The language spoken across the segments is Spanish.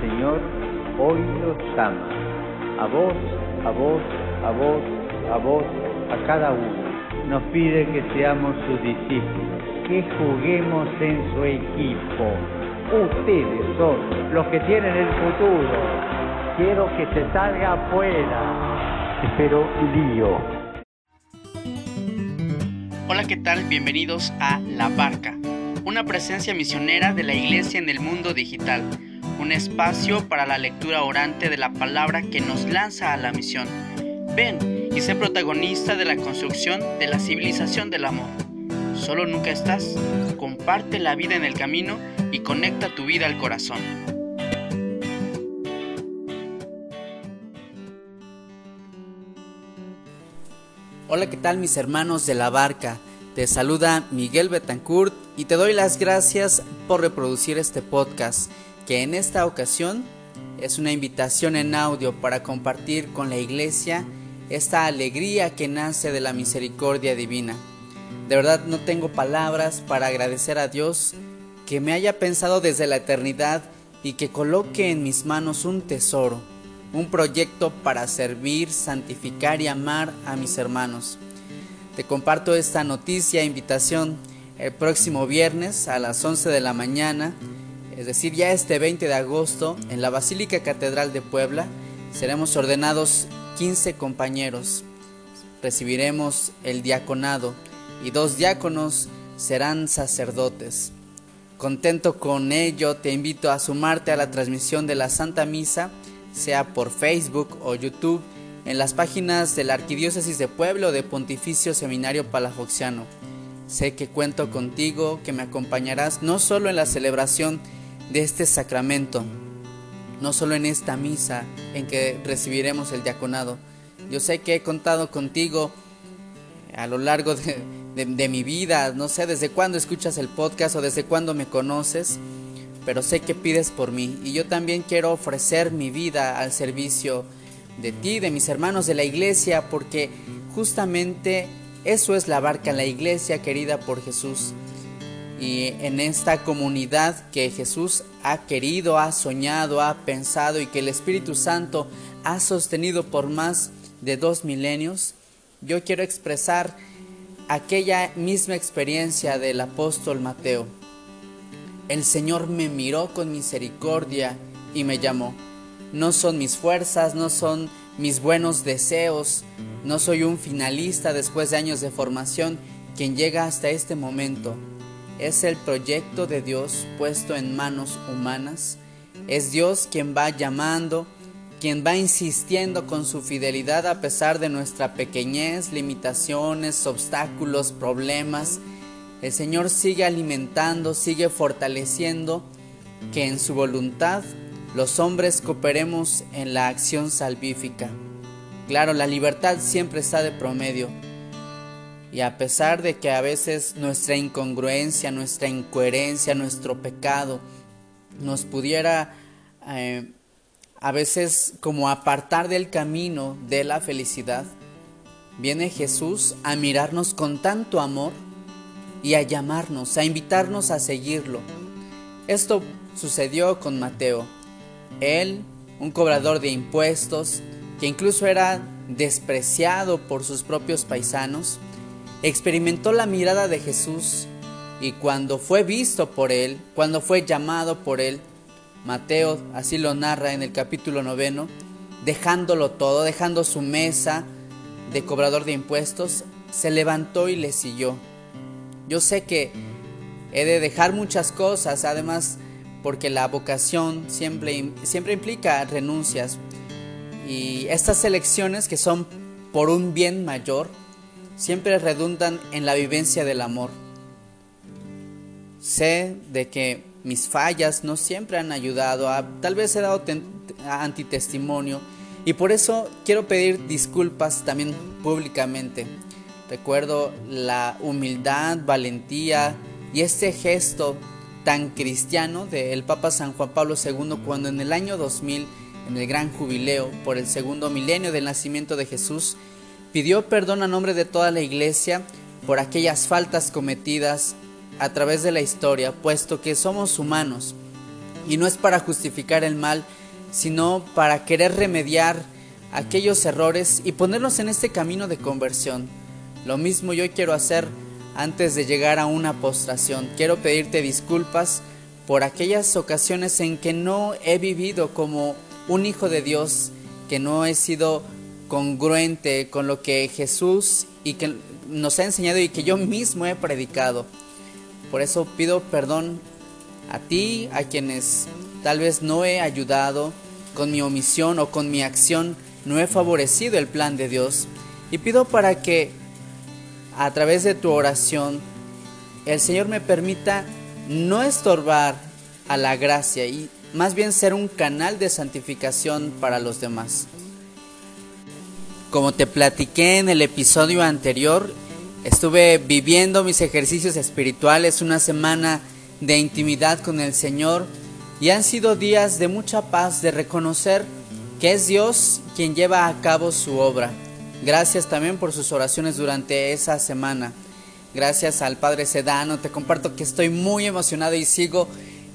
Señor hoy los ama. A vos, a vos, a vos, a vos, a cada uno. Nos pide que seamos sus discípulos, que juguemos en su equipo. Ustedes son los que tienen el futuro. Quiero que se salga afuera. Espero lío. Hola, ¿qué tal? Bienvenidos a La Barca, una presencia misionera de la Iglesia en el mundo digital, un espacio para la lectura orante de la palabra que nos lanza a la misión. Ven y sé protagonista de la construcción de la civilización del amor. Solo nunca estás, comparte la vida en el camino y conecta tu vida al corazón. Hola, ¿qué tal mis hermanos de la barca? Te saluda Miguel Betancourt y te doy las gracias por reproducir este podcast, que en esta ocasión es una invitación en audio para compartir con la iglesia esta alegría que nace de la misericordia divina. De verdad no tengo palabras para agradecer a Dios que me haya pensado desde la eternidad y que coloque en mis manos un tesoro un proyecto para servir, santificar y amar a mis hermanos. Te comparto esta noticia, invitación, el próximo viernes a las 11 de la mañana, es decir, ya este 20 de agosto, en la Basílica Catedral de Puebla, seremos ordenados 15 compañeros. Recibiremos el diaconado y dos diáconos serán sacerdotes. Contento con ello, te invito a sumarte a la transmisión de la Santa Misa sea por Facebook o YouTube, en las páginas de la Arquidiócesis de Pueblo de Pontificio Seminario Palafoxiano. Sé que cuento contigo, que me acompañarás no solo en la celebración de este sacramento, no solo en esta misa en que recibiremos el diaconado. Yo sé que he contado contigo a lo largo de, de mi vida, no sé desde cuándo escuchas el podcast o desde cuándo me conoces pero sé que pides por mí y yo también quiero ofrecer mi vida al servicio de ti, de mis hermanos de la iglesia, porque justamente eso es la barca, la iglesia querida por Jesús. Y en esta comunidad que Jesús ha querido, ha soñado, ha pensado y que el Espíritu Santo ha sostenido por más de dos milenios, yo quiero expresar aquella misma experiencia del apóstol Mateo el Señor me miró con misericordia y me llamó. No son mis fuerzas, no son mis buenos deseos, no soy un finalista después de años de formación quien llega hasta este momento. Es el proyecto de Dios puesto en manos humanas. Es Dios quien va llamando, quien va insistiendo con su fidelidad a pesar de nuestra pequeñez, limitaciones, obstáculos, problemas el Señor sigue alimentando, sigue fortaleciendo que en su voluntad los hombres cooperemos en la acción salvífica. Claro, la libertad siempre está de promedio. Y a pesar de que a veces nuestra incongruencia, nuestra incoherencia, nuestro pecado nos pudiera eh, a veces como apartar del camino de la felicidad, viene Jesús a mirarnos con tanto amor y a llamarnos, a invitarnos a seguirlo. Esto sucedió con Mateo. Él, un cobrador de impuestos, que incluso era despreciado por sus propios paisanos, experimentó la mirada de Jesús y cuando fue visto por él, cuando fue llamado por él, Mateo así lo narra en el capítulo noveno, dejándolo todo, dejando su mesa de cobrador de impuestos, se levantó y le siguió. Yo sé que he de dejar muchas cosas, además porque la vocación siempre, siempre implica renuncias. Y estas elecciones que son por un bien mayor, siempre redundan en la vivencia del amor. Sé de que mis fallas no siempre han ayudado, a, tal vez he dado antitestimonio y por eso quiero pedir disculpas también públicamente. Recuerdo la humildad, valentía y este gesto tan cristiano del Papa San Juan Pablo II cuando en el año 2000, en el gran jubileo por el segundo milenio del nacimiento de Jesús, pidió perdón a nombre de toda la iglesia por aquellas faltas cometidas a través de la historia, puesto que somos humanos Y no es para justificar el mal, sino para querer remediar aquellos errores y ponernos en este camino de conversión. Lo mismo yo quiero hacer antes de llegar a una postración. Quiero pedirte disculpas por aquellas ocasiones en que no he vivido como un hijo de Dios, que no he sido congruente con lo que Jesús y que nos ha enseñado y que yo mismo he predicado. Por eso pido perdón a ti, a quienes tal vez no he ayudado con mi omisión o con mi acción, no he favorecido el plan de Dios. Y pido para que a través de tu oración el Señor me permita no estorbar a la gracia y más bien ser un canal de santificación para los demás. Como te platiqué en el episodio anterior, estuve viviendo mis ejercicios espirituales una semana de intimidad con el Señor y han sido días de mucha paz, de reconocer que es Dios quien lleva a cabo su obra. Gracias también por sus oraciones durante esa semana. Gracias al Padre Sedano, te comparto que estoy muy emocionado y sigo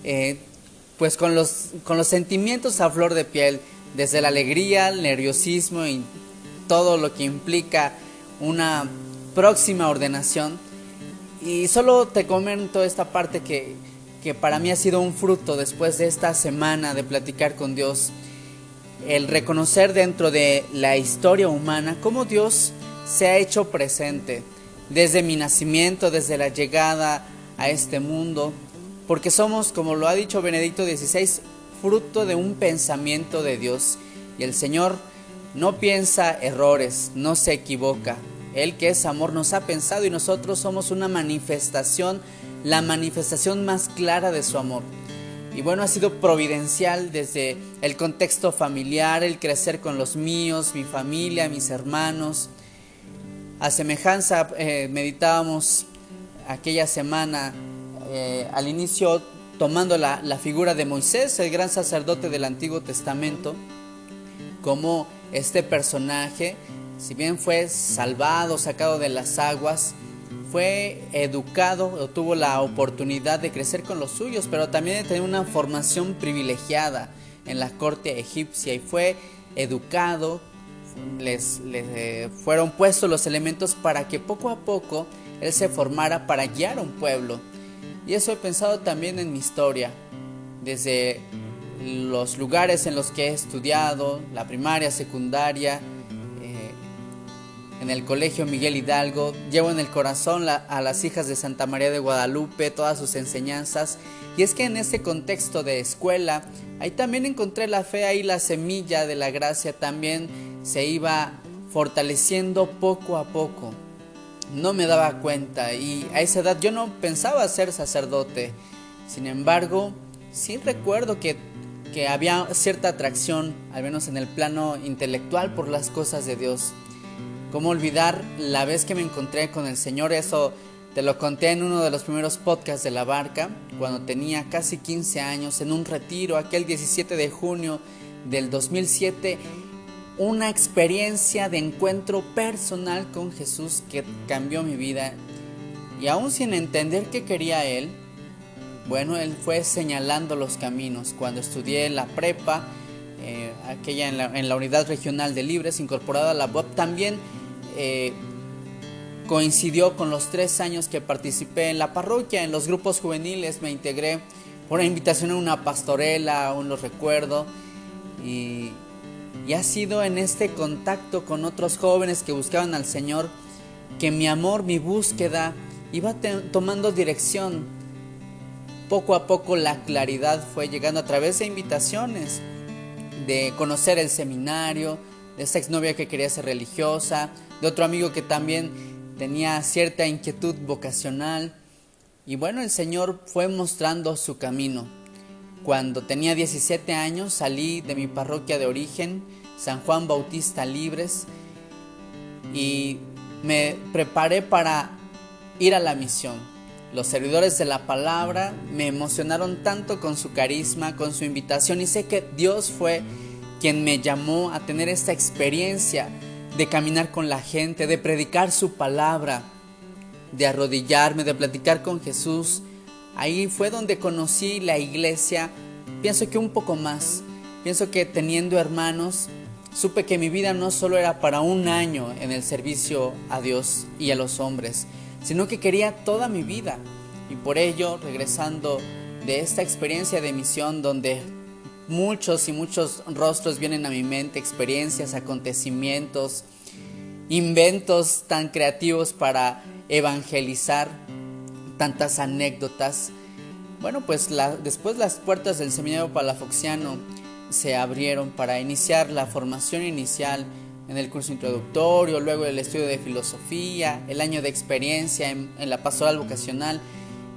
eh, pues con los, con los sentimientos a flor de piel, desde la alegría, el nerviosismo y todo lo que implica una próxima ordenación. Y solo te comento esta parte que, que para mí ha sido un fruto después de esta semana de platicar con Dios. El reconocer dentro de la historia humana cómo Dios se ha hecho presente desde mi nacimiento, desde la llegada a este mundo, porque somos, como lo ha dicho Benedicto XVI, fruto de un pensamiento de Dios. Y el Señor no piensa errores, no se equivoca. Él que es amor nos ha pensado y nosotros somos una manifestación, la manifestación más clara de su amor. Y bueno, ha sido providencial desde el contexto familiar, el crecer con los míos, mi familia, mis hermanos. A semejanza, eh, meditábamos aquella semana eh, al inicio tomando la, la figura de Moisés, el gran sacerdote del Antiguo Testamento, como este personaje, si bien fue salvado, sacado de las aguas, fue educado o tuvo la oportunidad de crecer con los suyos, pero también de tener una formación privilegiada en la corte egipcia y fue educado, les, eh, fueron puestos los elementos para que poco a poco él se formara para guiar a un pueblo. Y eso he pensado también en mi historia, desde los lugares en los que he estudiado, la primaria, secundaria, eh, en el colegio Miguel Hidalgo, llevo en el corazón a las hijas de Santa María de Guadalupe, todas sus enseñanzas. Y es que en ese contexto de escuela, ahí también encontré la fe, ahí la semilla de la gracia también se iba fortaleciendo poco a poco. No me daba cuenta y a esa edad yo no pensaba ser sacerdote. Sin embargo, sí recuerdo que que había cierta atracción, al menos en el plano intelectual, por las cosas de Dios. ¿Cómo olvidar la vez que me encontré con el Señor? Eso te lo conté en uno de los primeros podcasts de la barca, cuando tenía casi 15 años, en un retiro, aquel 17 de junio del 2007, una experiencia de encuentro personal con Jesús que cambió mi vida. Y aún sin entender qué quería Él, bueno, él fue señalando los caminos. Cuando estudié la prepa, eh, aquella en la, unidad regional de Libres, incorporada a la web, también eh, coincidió con los tres años que participé en la parroquia, en los grupos juveniles, me integré por invitación a una pastorela, aún lo recuerdo, y ha sido en este contacto con otros jóvenes que buscaban al Señor que mi amor, mi búsqueda iba tomando dirección poco a poco la claridad fue llegando a través de invitaciones, de conocer el seminario, de esta exnovia que quería ser religiosa, de otro amigo que también tenía cierta inquietud vocacional. Y bueno, el Señor fue mostrando su camino. Cuando tenía 17 años salí de mi parroquia de origen, San Juan Bautista Libres, y me preparé para ir a la misión. Los servidores de la palabra me emocionaron tanto con su carisma, con su invitación y sé que Dios fue quien me llamó a tener esta experiencia de caminar con la gente, de predicar su palabra, de arrodillarme, de platicar con Jesús. Ahí fue donde conocí la iglesia pienso que un poco más. Pienso que teniendo hermanos, supe que mi vida no solo era para un año en el servicio a Dios y a los hombres, sino que quería toda mi vida. Y por ello, regresando de esta experiencia de misión donde muchos y muchos rostros vienen a mi mente, experiencias, acontecimientos, inventos tan creativos para evangelizar, tantas anécdotas. Bueno, pues después las puertas del seminario palafoxiano se abrieron para iniciar la formación inicial en el curso introductorio, luego el estudio de filosofía, el año de experiencia en, en la pastoral vocacional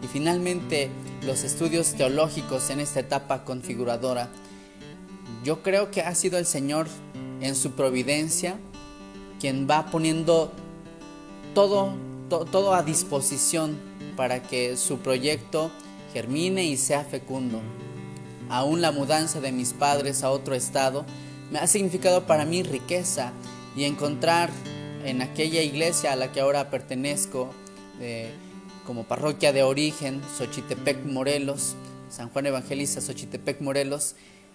y finalmente los estudios teológicos en esta etapa configuradora. Yo creo que ha sido el Señor en su providencia quien va poniendo todo, todo a disposición para que su proyecto germine y sea fecundo. Aún la mudanza de mis padres a otro estado ha significado para mí riqueza y encontrar en aquella iglesia a la que ahora pertenezco como parroquia de origen, Xochitepec Morelos, San Juan Evangelista Xochitepec Morelos,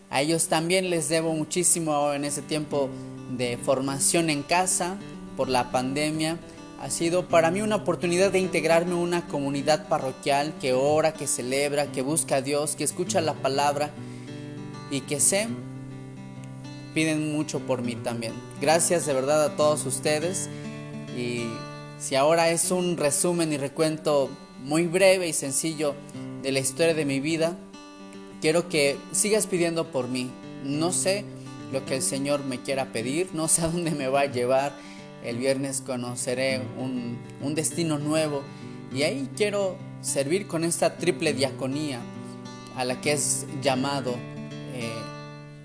a ellos también les debo muchísimo en ese tiempo de formación en casa por la pandemia. Ha sido para mí una oportunidad de integrarme en una comunidad parroquial que ora, que celebra, que busca a Dios, que escucha la palabra y que sé piden mucho por mí también. Gracias de verdad a todos ustedes y si ahora es un resumen y recuento muy breve y sencillo de la historia de mi vida, quiero que sigas pidiendo por mí. No sé lo que el Señor me quiera pedir, no sé a dónde me va a llevar. El viernes conoceré un, destino nuevo y ahí quiero servir con esta triple diaconía a la que es llamado eh,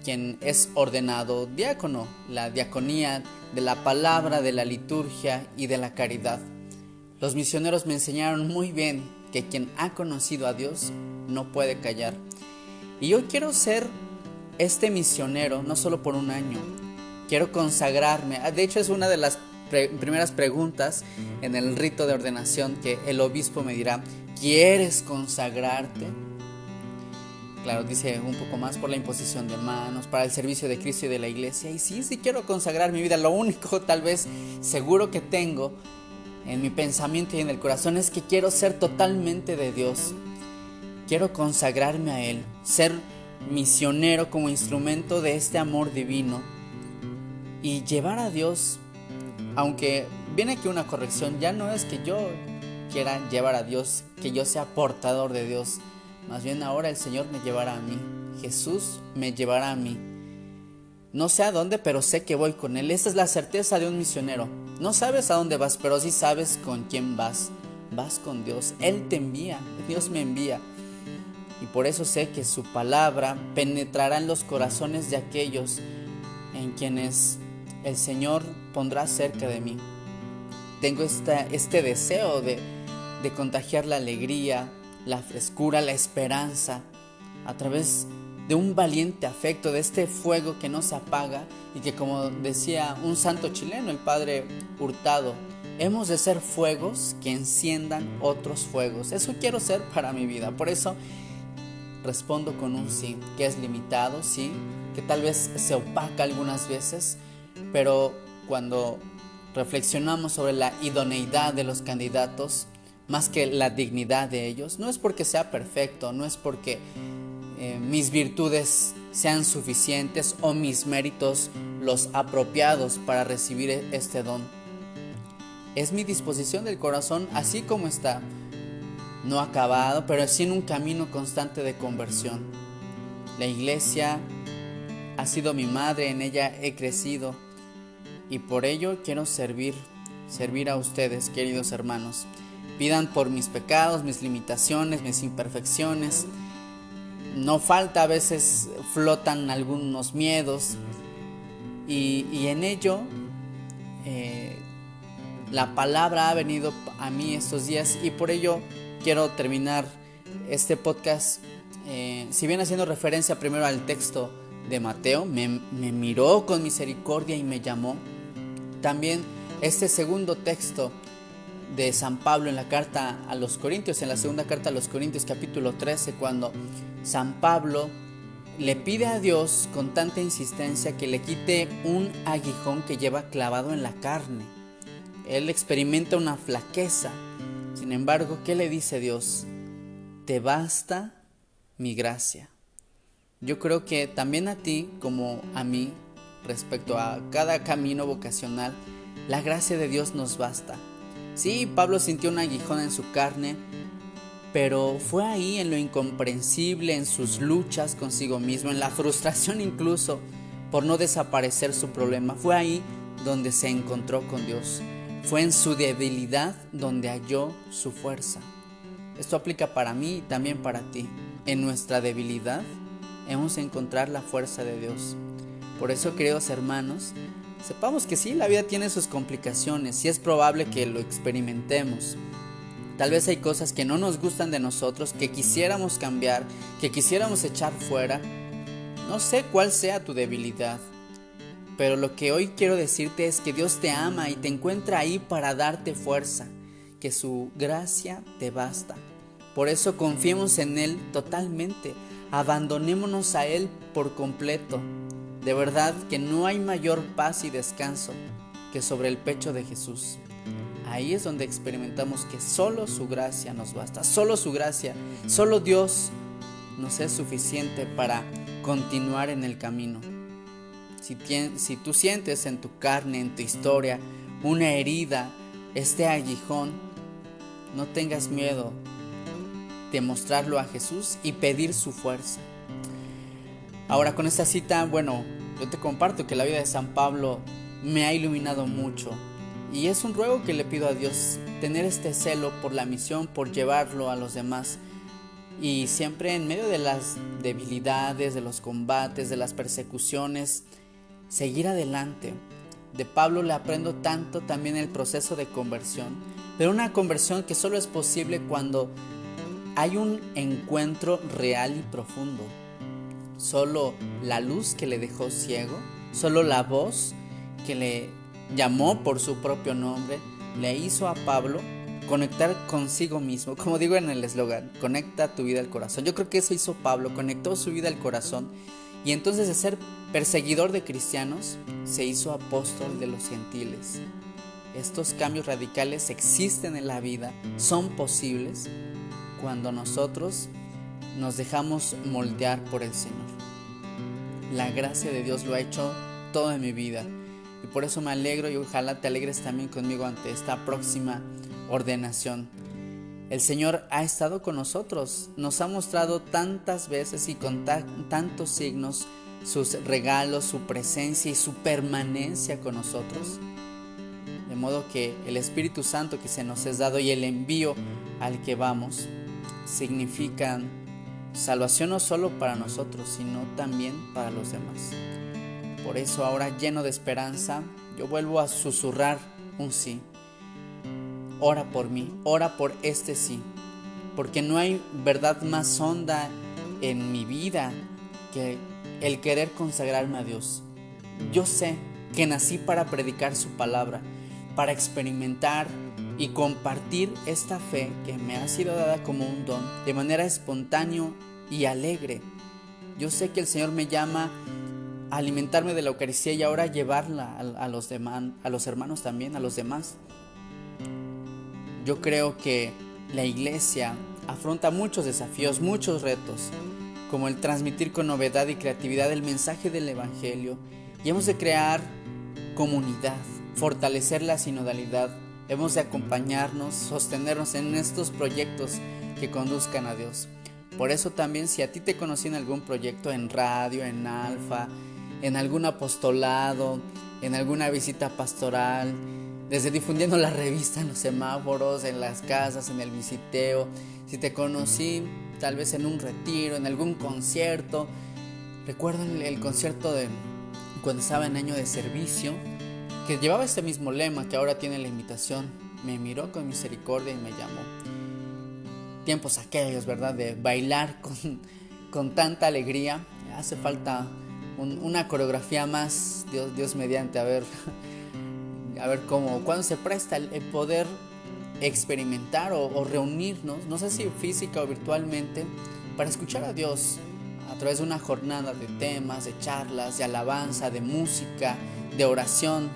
quien es ordenado diácono, la diaconía de la palabra, de la liturgia y de la caridad. Los misioneros me enseñaron muy bien que quien ha conocido a Dios no puede callar. Y yo quiero ser este misionero, no solo por un año. Quiero consagrarme. Ah, de hecho, es una de las primeras preguntas en el rito de ordenación que el obispo me dirá, ¿quieres consagrarte? Claro, dice un poco más por la imposición de manos, para el servicio de Cristo y de la iglesia. Y sí, sí quiero consagrar mi vida. Lo único tal vez seguro que tengo en mi pensamiento y en el corazón es que quiero ser totalmente de Dios. Quiero consagrarme a Él, ser misionero como instrumento de este amor divino y llevar a Dios, aunque viene aquí una corrección, ya no es que yo quiera llevar a Dios, que yo sea portador de Dios, más bien ahora el Señor me llevará a mí, Jesús me llevará a mí. No sé a dónde, pero sé que voy con Él. Esa es la certeza de un misionero. No sabes a dónde vas, pero sí sabes con quién vas. Vas con Dios. Él te envía. Dios me envía y por eso sé que su palabra penetrará en los corazones de aquellos en quienes el Señor pondrá cerca de mí. Tengo este deseo de, de contagiar la alegría, la frescura, la esperanza a través de un valiente afecto, de este fuego que no se apaga y que como decía un santo chileno, el padre Hurtado, hemos de ser fuegos que enciendan otros fuegos. Eso quiero ser para mi vida. Por eso respondo con un sí, que es limitado, sí, que tal vez se opaca algunas veces, pero cuando reflexionamos sobre la idoneidad de los candidatos, más que la dignidad de ellos, no es porque sea perfecto, no es porque eh, mis virtudes sean suficientes o mis méritos los apropiados para recibir e-, este don. Es mi disposición del corazón así como está, no acabado, pero sí en un camino constante de conversión. La iglesia ha sido mi madre, en ella he crecido y por ello quiero servir, servir a ustedes, queridos hermanos. Pidan por mis pecados, mis limitaciones, mis imperfecciones. No falta, a veces flotan algunos miedos y, en ello eh, la palabra ha venido a mí estos días y por ello quiero terminar este podcast, eh, si bien haciendo referencia primero al texto de Mateo, me, miró con misericordia y me llamó. También este segundo texto de San Pablo en la carta a los Corintios, en la segunda carta a los Corintios capítulo 13, cuando San Pablo le pide a Dios con tanta insistencia que le quite un aguijón que lleva clavado en la carne. Él experimenta una flaqueza. Sin embargo, ¿qué le dice Dios? Te basta mi gracia. Yo creo que también a ti como a mí, respecto a cada camino vocacional, la gracia de Dios nos basta. Sí, Pablo sintió un aguijón en su carne, pero fue ahí en lo incomprensible, en sus luchas consigo mismo, en la frustración incluso por no desaparecer su problema. Fue ahí donde se encontró con Dios. Fue en su debilidad donde halló su fuerza. Esto aplica para mí y también para ti. En nuestra debilidad hemos de encontrar la fuerza de Dios. Por eso, queridos hermanos, sepamos que sí, la vida tiene sus complicaciones y es probable que lo experimentemos. Tal vez hay cosas que no nos gustan de nosotros, que quisiéramos cambiar, que quisiéramos echar fuera. No sé cuál sea tu debilidad, pero lo que hoy quiero decirte es que Dios te ama y te encuentra ahí para darte fuerza, que su gracia te basta. Por eso confiemos en Él totalmente, abandonémonos a Él por completo. De verdad que no hay mayor paz y descanso que sobre el pecho de Jesús. Ahí es donde experimentamos que solo su gracia nos basta, solo su gracia, solo Dios nos es suficiente para continuar en el camino. Si, si tú sientes en tu carne, en tu historia, una herida, este aguijón, no tengas miedo de mostrarlo a Jesús y pedir su fuerza. Ahora con esta cita, bueno, yo te comparto que la vida de San Pablo me ha iluminado mucho y es un ruego que le pido a Dios, tener este celo por la misión, por llevarlo a los demás. Y siempre en medio de las debilidades, de los combates, de las persecuciones, seguir adelante. De Pablo le aprendo tanto también el proceso de conversión, pero una conversión que solo es posible cuando hay un encuentro real y profundo. Solo la luz que le dejó ciego, solo la voz que le llamó por su propio nombre, le hizo a Pablo conectar consigo mismo, como digo en el eslogan, conecta tu vida al corazón. Yo creo que eso hizo Pablo, conectó su vida al corazón y entonces de ser perseguidor de cristianos se hizo apóstol de los gentiles. Estos cambios radicales existen en la vida, son posibles cuando nosotros nos dejamos moldear por el Señor. La gracia de Dios lo ha hecho todo en mi vida y por eso me alegro y ojalá te alegres también conmigo ante esta próxima ordenación. El Señor ha estado con nosotros, nos ha mostrado tantas veces y con tantos signos sus regalos, su presencia y su permanencia con nosotros. De modo que el Espíritu Santo que se nos es dado y el envío al que vamos significan salvación no solo para nosotros, sino también para los demás. Por eso ahora lleno de esperanza, yo vuelvo a susurrar un sí. Ora por mí, ora por este sí, porque no hay verdad más honda en mi vida que el querer consagrarme a Dios. Yo sé que nací para predicar su palabra, para experimentar y compartir esta fe que me ha sido dada como un don de manera espontánea y alegre. Yo sé que el Señor me llama alimentarme de la Eucaristía y ahora llevarla a, los a los hermanos también, a los demás. Yo creo que la iglesia afronta muchos desafíos, muchos retos, como el transmitir con novedad y creatividad el mensaje del Evangelio. Y hemos de crear comunidad, fortalecer la sinodalidad, hemos de acompañarnos, sostenernos en estos proyectos que conduzcan a Dios. Por eso también si a ti te conocí en algún proyecto en radio, en alfa, en algún apostolado, en alguna visita pastoral, desde difundiendo la revista en los semáforos, en las casas, en el visiteo, si te conocí tal vez en un retiro, en algún concierto. Recuerdo el, concierto de cuando estaba en año de servicio, que llevaba este mismo lema que ahora tiene la invitación. Me miró con misericordia y me llamó. Tiempos aquellos, ¿verdad? De bailar con, con tanta alegría. Hace falta una coreografía más, Dios, Dios mediante, a ver, a ver cómo, cuando se presta el, poder experimentar o, reunirnos, no sé si física o virtualmente, para escuchar a Dios, a través de una jornada de temas, de charlas, de alabanza, de música, de oración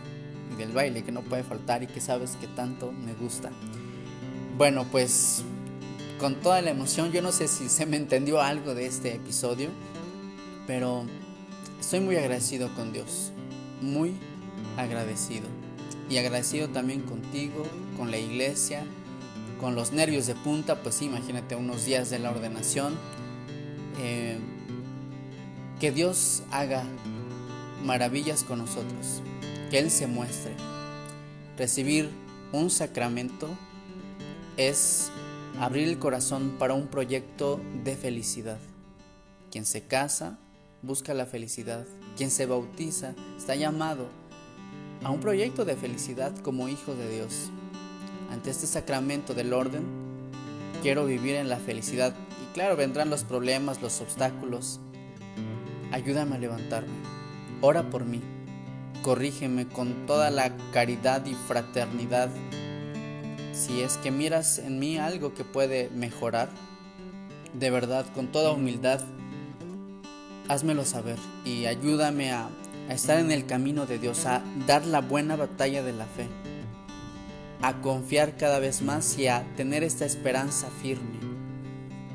y del baile que no puede faltar y que sabes que tanto me gusta. Bueno, pues con toda la emoción, yo no sé si se me entendió algo de este episodio, pero estoy muy agradecido con Dios, muy agradecido. Y agradecido también contigo, con la iglesia, con los nervios de punta, pues imagínate unos días de la ordenación. Eh, que Dios haga maravillas con nosotros, que Él se muestre. Recibir un sacramento es abrir el corazón para un proyecto de felicidad. Quien se casa busca la felicidad, quien se bautiza está llamado a un proyecto de felicidad como hijo de Dios. Ante este sacramento del orden, quiero vivir en la felicidad y claro, vendrán los problemas, los obstáculos, ayúdame a levantarme, ora por mí, corrígeme con toda la caridad y fraternidad. Si es que miras en mí algo que puede mejorar, de verdad, con toda humildad, házmelo saber y ayúdame a, estar en el camino de Dios, a dar la buena batalla de la fe, a confiar cada vez más y a tener esta esperanza firme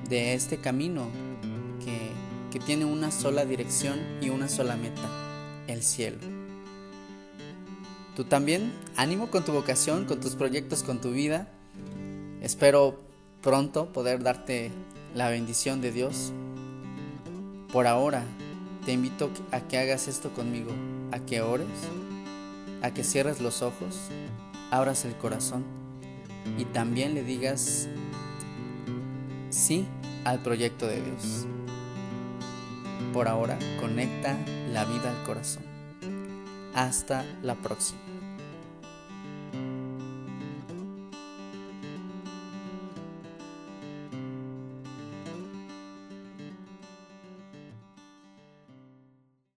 de este camino que tiene una sola dirección y una sola meta, el cielo. Tú también, ánimo con tu vocación, con tus proyectos, con tu vida. Espero pronto poder darte la bendición de Dios. Por ahora, te invito a que hagas esto conmigo, a que ores, a que cierres los ojos, abras el corazón y también le digas sí al proyecto de Dios. Por ahora, conecta la vida al corazón. Hasta la próxima.